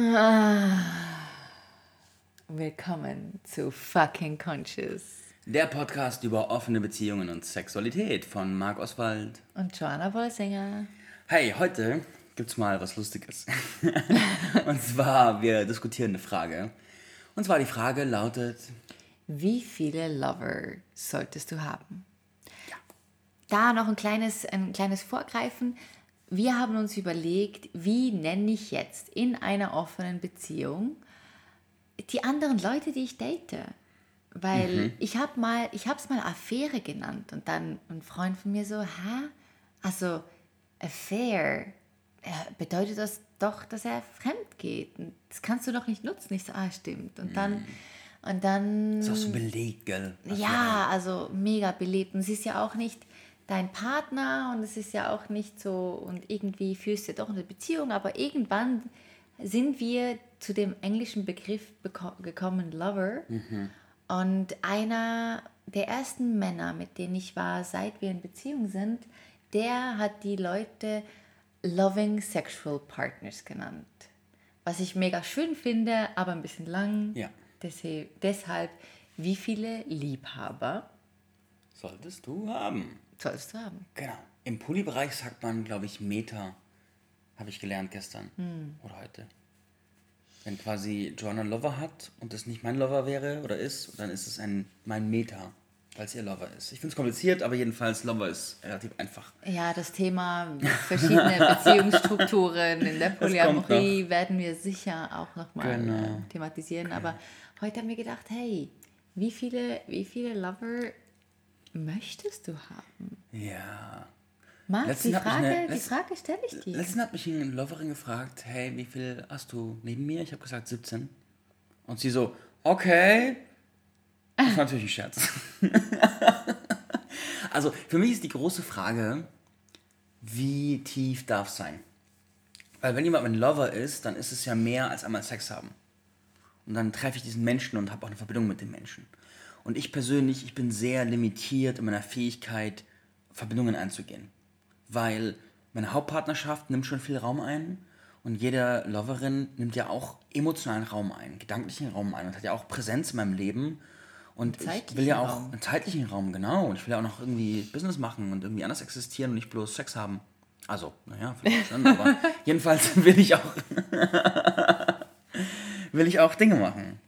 Ah. Willkommen zu Fucking Conscious. Der Podcast über offene Beziehungen und Sexualität von Marc Oswald und Joanna Wolsinger. Hey, heute gibt's mal was Lustiges. und zwar, wir diskutieren eine Frage. Und zwar die Frage lautet: Wie viele Lover solltest du haben? Ja. Da noch ein kleines, ein kleines Vorgreifen. Wir haben uns überlegt, wie nenne ich jetzt in einer offenen Beziehung die anderen Leute, die ich date. Weil mhm. ich habe mal, ich habe es mal Affäre genannt und dann ein Freund von mir so, hä? Also Affair, bedeutet das doch, dass er fremd geht. Und das kannst du doch nicht nutzen. Ich so, ah, stimmt. Und dann, mhm. und dann. Das ist auch so belegt, gell? Ja, also mega belegt. Und es ist ja auch nicht dein Partner und es ist ja auch nicht so, und irgendwie führst du doch eine Beziehung, aber irgendwann sind wir zu dem englischen Begriff gekommen, Lover. Mhm. Und einer der ersten Männer, mit denen ich war, seit wir in Beziehung sind, der hat die Leute Loving Sexual Partners genannt. Was ich mega schön finde, aber ein bisschen lang. Ja. Deshalb, wie viele Liebhaber solltest du haben? Du haben. Genau. Im Pulli-Bereich sagt man, glaube ich, Meter. Habe ich gelernt gestern hm. oder heute. Wenn quasi Joanna Lover hat und das nicht mein Lover wäre oder ist, dann ist es ein mein Meter, weil es ihr Lover ist. Ich finde es kompliziert, aber jedenfalls Lover ist relativ einfach. Ja, das Thema verschiedene Beziehungsstrukturen in der Polyamorie werden wir sicher auch nochmal genau. Äh, thematisieren. Okay. Aber heute haben wir gedacht, hey, wie viele, wie viele Lover möchtest du haben? Ja. Marc, die Frage, eine, die Frage stelle ich dir. Letztens hat mich eine Loverin gefragt, hey, wie viel hast du neben mir? Ich habe gesagt 17. Und sie so, okay. Das ist natürlich ein Scherz. also für mich ist die große Frage, wie tief darf es sein? Weil wenn jemand ein Lover ist, dann ist es ja mehr als einmal Sex haben. Und dann treffe ich diesen Menschen und habe auch eine Verbindung mit dem Menschen. Und ich persönlich, ich bin sehr limitiert in meiner Fähigkeit, Verbindungen einzugehen. Weil meine Hauptpartnerschaft nimmt schon viel Raum ein und jede Loverin nimmt ja auch emotionalen Raum ein, gedanklichen Raum ein und hat ja auch Präsenz in meinem Leben. Und ich will ja auch Raum. einen zeitlichen Raum, genau. Und ich will ja auch noch irgendwie Business machen und irgendwie anders existieren und nicht bloß Sex haben. Also, naja, vielleicht schon, aber jedenfalls will ich auch will ich auch Dinge machen.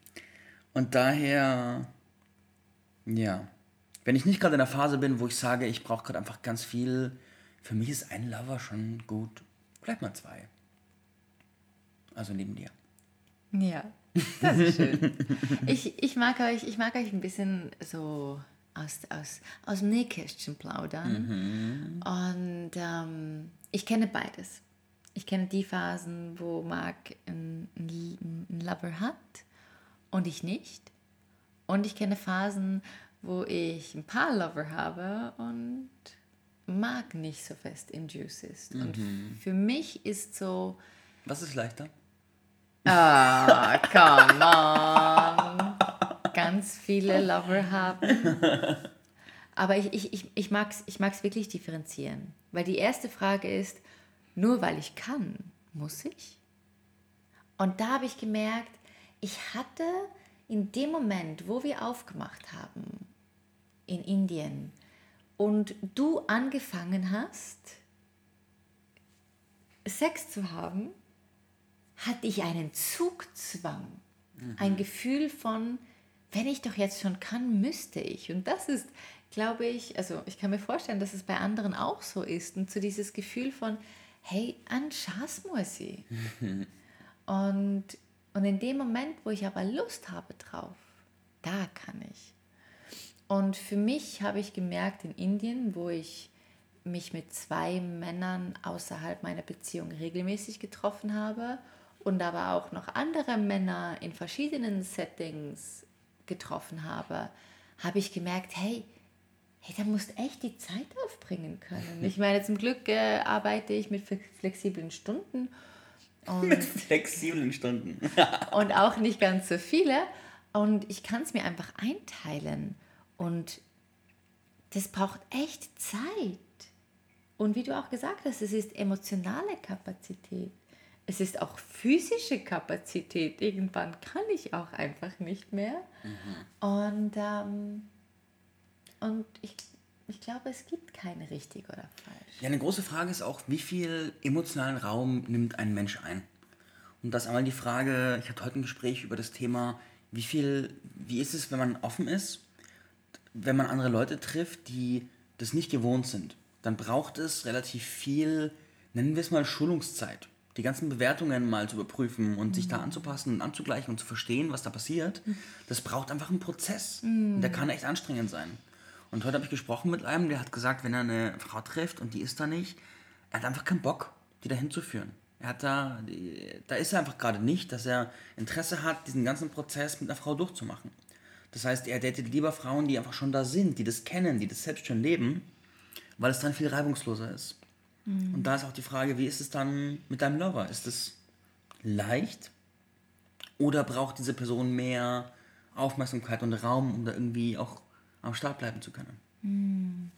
Und daher ja. Wenn ich nicht gerade in der Phase bin, wo ich sage, ich brauche gerade einfach ganz viel, für mich ist ein Lover schon gut. Bleib mal zwei. Also neben dir. Ja, das ist schön. ich, ich, mag euch, ich mag euch ein bisschen so aus, aus, aus dem Nähkästchen plaudern. Mhm. Und ähm, ich kenne beides. Ich kenne die Phasen, wo Marc einen, einen Lover hat und ich nicht. Und ich kenne Phasen, wo ich ein paar Lover habe und mag nicht so fest in Juice ist. Mhm. Und für mich ist so. Was ist leichter? Ah, come on. Ganz viele Lover haben. Aber ich, ich, ich, ich mag es ich mag's wirklich differenzieren. Weil die erste Frage ist, nur weil ich kann, muss ich? Und da habe ich gemerkt, ich hatte in dem Moment, wo wir aufgemacht haben in Indien und du angefangen hast, Sex zu haben, hatte ich einen Zugzwang, mhm. ein Gefühl von, wenn ich doch jetzt schon kann, müsste ich. Und das ist, glaube ich, also ich kann mir vorstellen, dass es bei anderen auch so ist. Und so dieses Gefühl von, hey, an Chance muss ich. Und und in dem Moment, wo ich aber Lust habe drauf, da kann ich. Und für mich habe ich gemerkt in Indien, wo ich mich mit zwei Männern außerhalb meiner Beziehung regelmäßig getroffen habe und aber auch noch andere Männer in verschiedenen Settings getroffen habe, habe ich gemerkt, hey, hey, da musst echt die Zeit aufbringen können. Ich meine, zum Glück äh, arbeite ich mit flexiblen Stunden und Mit flexiblen Stunden. und auch nicht ganz so viele. Und ich kann es mir einfach einteilen. Und das braucht echt Zeit. Und wie du auch gesagt hast, es ist emotionale Kapazität. es ist auch physische Kapazität. Irgendwann kann ich auch einfach nicht mehr. Mhm. Und, ähm, und ich, ich glaube, es gibt keine richtig oder falsch. Ja, eine große Frage ist auch, wie viel emotionalen Raum nimmt ein Mensch ein? Und das einmal die Frage, ich hatte heute ein Gespräch über das Thema, wie viel, wie ist es, wenn man offen ist, wenn man andere Leute trifft, die das nicht gewohnt sind, dann braucht es relativ viel, nennen wir es mal Schulungszeit die ganzen Bewertungen mal zu überprüfen und mhm. sich da mhm. anzupassen und anzugleichen und zu verstehen, was da passiert, mhm. das braucht einfach einen Prozess. Mhm. Und der kann echt anstrengend sein. Und heute habe ich gesprochen mit einem, der hat gesagt, wenn er eine Frau trifft und die ist da nicht, er hat einfach keinen Bock, die da hinzuführen. Er hat da, da ist er einfach gerade nicht, dass er Interesse hat, diesen ganzen Prozess mit einer Frau durchzumachen. Das heißt, er datet lieber Frauen, die einfach schon da sind, die das kennen, die das selbst schon leben, weil es dann viel reibungsloser ist. Mhm. Und da ist auch die Frage, wie ist es dann mit deinem Lover? Ist es leicht oder braucht diese Person mehr Aufmerksamkeit und Raum, um da irgendwie auch am Start bleiben zu können? Mhm.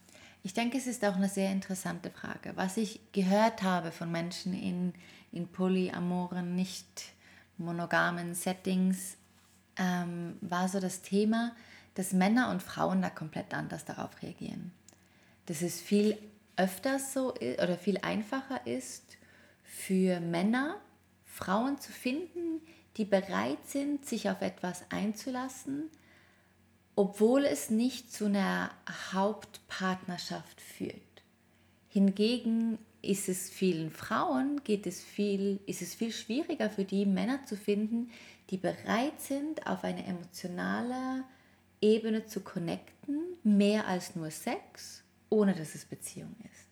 Ich denke, es ist auch eine sehr interessante Frage. Was ich gehört habe von Menschen in, in polyamoren, nicht monogamen Settings, ähm, war so das Thema, dass Männer und Frauen da komplett anders darauf reagieren. Das ist viel öfters so oder viel einfacher ist für Männer, Frauen zu finden, die bereit sind, sich auf etwas einzulassen, obwohl es nicht zu einer Hauptpartnerschaft führt. Hingegen ist es vielen Frauen, geht es viel, ist es viel schwieriger für die Männer zu finden, die bereit sind, auf eine emotionale Ebene zu connecten, mehr als nur Sex ohne dass es Beziehung ist.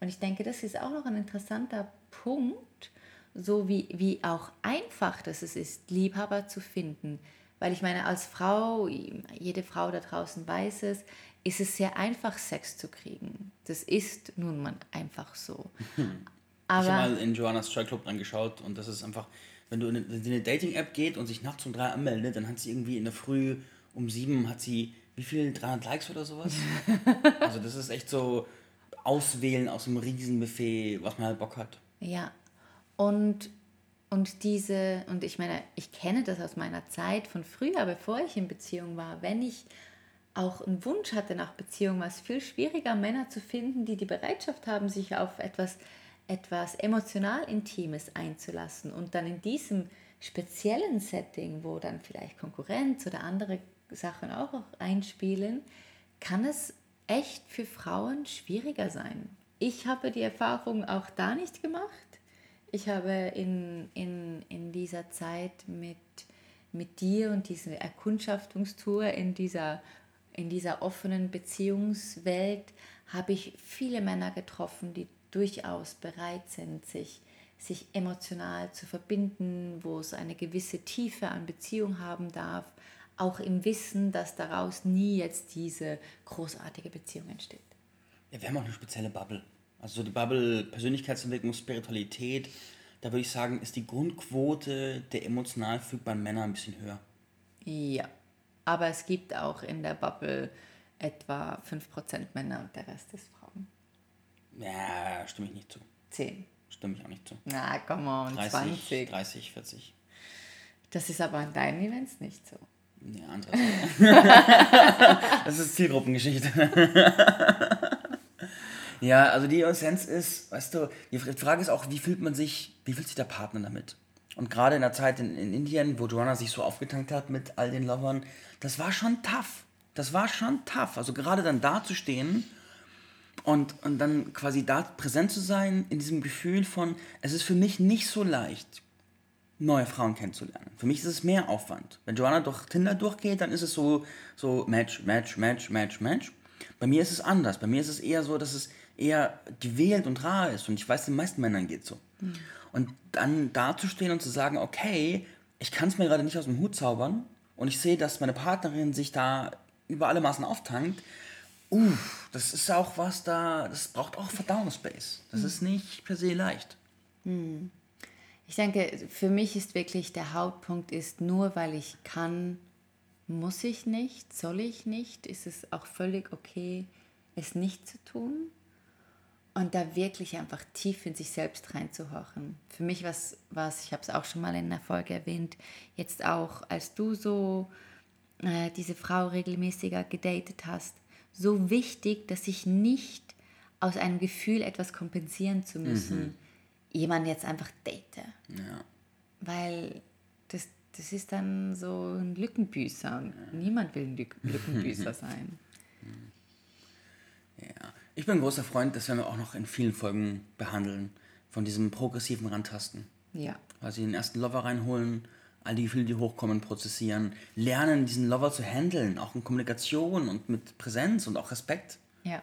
Und ich denke, das ist auch noch ein interessanter Punkt, so wie, wie auch einfach das ist, Liebhaber zu finden. Weil ich meine, als Frau, jede Frau da draußen weiß es, ist es sehr einfach, Sex zu kriegen. Das ist nun mal einfach so. Aber ich habe mal in Joannas Strike Club angeschaut und das ist einfach, wenn du in eine, eine Dating-App geht und sich nachts um drei anmeldet, dann hat sie irgendwie in der Früh um sieben hat sie wie viel, 300 Likes oder sowas? also das ist echt so auswählen aus einem Riesenbuffet, was man halt Bock hat. Ja, und, und diese, und ich meine, ich kenne das aus meiner Zeit von früher, bevor ich in Beziehung war, wenn ich auch einen Wunsch hatte nach Beziehung, war es viel schwieriger, Männer zu finden, die die Bereitschaft haben, sich auf etwas, etwas emotional Intimes einzulassen und dann in diesem speziellen Setting, wo dann vielleicht Konkurrenz oder andere Sachen auch einspielen, kann es echt für Frauen schwieriger sein. Ich habe die Erfahrung auch da nicht gemacht. Ich habe in, in, in dieser Zeit mit, mit dir und dieser Erkundschaftungstour in dieser, in dieser offenen Beziehungswelt, habe ich viele Männer getroffen, die durchaus bereit sind, sich, sich emotional zu verbinden, wo es eine gewisse Tiefe an Beziehung haben darf, auch im Wissen, dass daraus nie jetzt diese großartige Beziehung entsteht. Ja, wir haben auch eine spezielle Bubble. Also so die Bubble Persönlichkeitsentwicklung, Spiritualität, da würde ich sagen, ist die Grundquote der emotional fügbaren Männer ein bisschen höher. Ja, aber es gibt auch in der Bubble etwa 5% Männer und der Rest ist Frauen. Ja, stimme ich nicht zu. 10. Stimme ich auch nicht zu. Na, komm on, 30, 20. 30, 40. Das ist aber an deinen Events nicht so. Ja, anderes. das ist Zielgruppengeschichte. ja, also die Essenz ist, weißt du, die Frage ist auch, wie fühlt man sich, wie fühlt sich der Partner damit? Und gerade in der Zeit in, in Indien, wo Joanna sich so aufgetankt hat mit all den Lovern, das war schon tough. Das war schon tough. Also gerade dann da zu stehen und, und dann quasi da präsent zu sein in diesem Gefühl von, es ist für mich nicht so leicht neue Frauen kennenzulernen. Für mich ist es mehr Aufwand. Wenn Joanna durch Tinder durchgeht, dann ist es so, so Match, Match, Match, Match, Match. Bei mir ist es anders. Bei mir ist es eher so, dass es eher gewählt und rar ist. Und ich weiß, den meisten Männern geht so. Mhm. Und dann dazustehen und zu sagen, okay, ich kann es mir gerade nicht aus dem Hut zaubern und ich sehe, dass meine Partnerin sich da über alle Maßen auftankt, uff, das ist auch was da, das braucht auch Verdauungsspace. Das mhm. ist nicht per se leicht. Mhm. Ich denke, für mich ist wirklich der Hauptpunkt ist, nur weil ich kann, muss ich nicht, soll ich nicht, ist es auch völlig okay, es nicht zu tun. Und da wirklich einfach tief in sich selbst reinzuhorchen. Für mich was, was ich habe es auch schon mal in der Folge erwähnt, jetzt auch, als du so äh, diese Frau regelmäßiger gedatet hast, so wichtig, dass ich nicht aus einem Gefühl, etwas kompensieren zu müssen, mhm. jemanden jetzt einfach date. Ja. Weil das, das ist dann so ein Lückenbüßer und ja. niemand will ein Lückenbüßer sein. Ich bin ein großer Freund, das werden wir auch noch in vielen Folgen behandeln, von diesem progressiven Rantasten. Ja. Also den ersten Lover reinholen, all die Gefühle, die hochkommen, prozessieren, lernen, diesen Lover zu handeln, auch in Kommunikation und mit Präsenz und auch Respekt. Ja.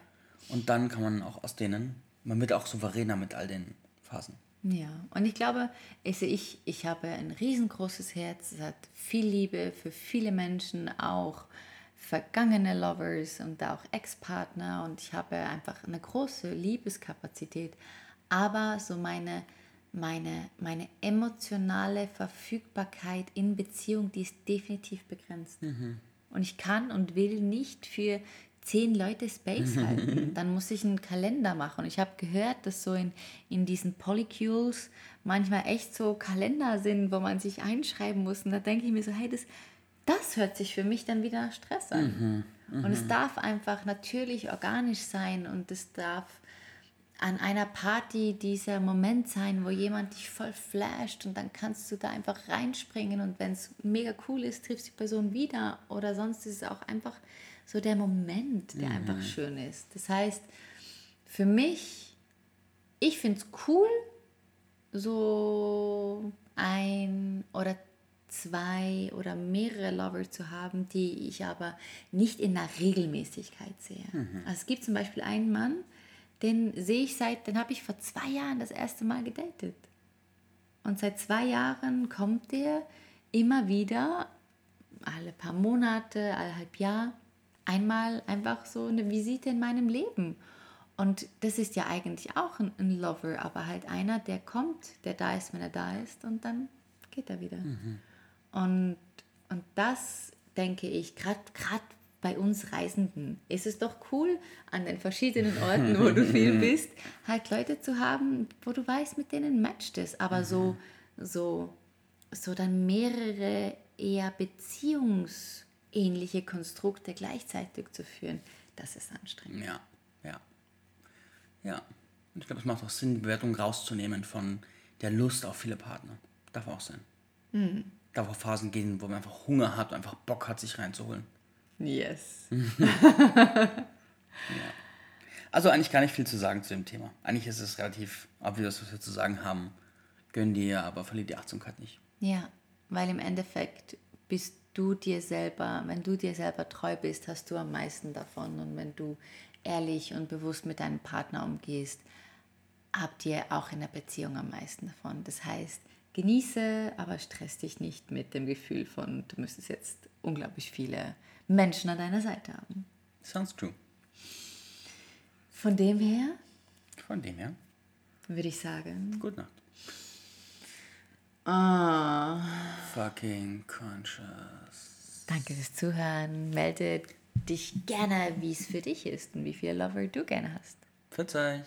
Und dann kann man auch aus denen, man wird auch souveräner mit all den Phasen. Ja, und ich glaube, also ich, ich habe ein riesengroßes Herz, es hat viel Liebe für viele Menschen, auch vergangene Lovers und auch Ex-Partner und ich habe einfach eine große Liebeskapazität, aber so meine, meine, meine emotionale Verfügbarkeit in Beziehung, die ist definitiv begrenzt. Mhm. Und ich kann und will nicht für zehn Leute Space halten. Dann muss ich einen Kalender machen. Und ich habe gehört, dass so in, in diesen Polycules manchmal echt so Kalender sind, wo man sich einschreiben muss. Und da denke ich mir so, hey, das, das hört sich für mich dann wieder Stress an. Mhm, und es mhm. darf einfach natürlich organisch sein und es darf an einer Party dieser Moment sein, wo jemand dich voll flasht und dann kannst du da einfach reinspringen und wenn es mega cool ist, triffst du die Person wieder oder sonst ist es auch einfach so der Moment, der mhm. einfach schön ist. Das heißt, für mich, ich finde es cool, so ein oder zwei oder mehrere Lover zu haben, die ich aber nicht in der Regelmäßigkeit sehe. Mhm. Also es gibt zum Beispiel einen Mann, den sehe ich seit, den habe ich vor zwei Jahren das erste Mal gedatet. Und seit zwei Jahren kommt der immer wieder, alle paar Monate, alle halb Jahr, einmal einfach so eine Visite in meinem Leben. Und das ist ja eigentlich auch ein, ein, Lover, aber halt einer, der kommt, der da ist, wenn er da ist und dann geht er wieder. Mhm. Und, und das denke ich, gerade bei uns Reisenden ist es doch cool, an den verschiedenen Orten, wo du viel bist, halt Leute zu haben, wo du weißt, mit denen matcht es. Aber mhm. so, so, so dann mehrere eher Beziehungs- ähnliche Konstrukte gleichzeitig zu führen, das ist anstrengend. Ja, ja. Ja. Und ich glaube, es macht auch Sinn, die Bewertung rauszunehmen von der Lust auf viele Partner. Darf auch sein. Mhm. Darf auch Phasen gehen, wo man einfach Hunger hat und einfach Bock hat, sich reinzuholen. Yes. ja. Also eigentlich gar nicht viel zu sagen zu dem Thema. Eigentlich ist es relativ obvious, was wir zu sagen haben. Gönn dir, aber verlier die Achtsamkeit nicht. Ja, weil im Endeffekt bist du dir selber, wenn du dir selber treu bist, hast du am meisten davon. Und wenn du ehrlich und bewusst mit deinem Partner umgehst, habt ihr auch in der Beziehung am meisten davon. Das heißt, genieße, aber stress dich nicht mit dem Gefühl von, du müsstest jetzt unglaublich viele Menschen an deiner Seite haben. Sounds true. Von dem her? Von dem her. Würde ich sagen. Gute Nacht. Ah. Fucking conscious. Danke fürs Zuhören. Melde dich gerne, wie es für dich ist und wie viel Lover du gerne hast. Verzeih.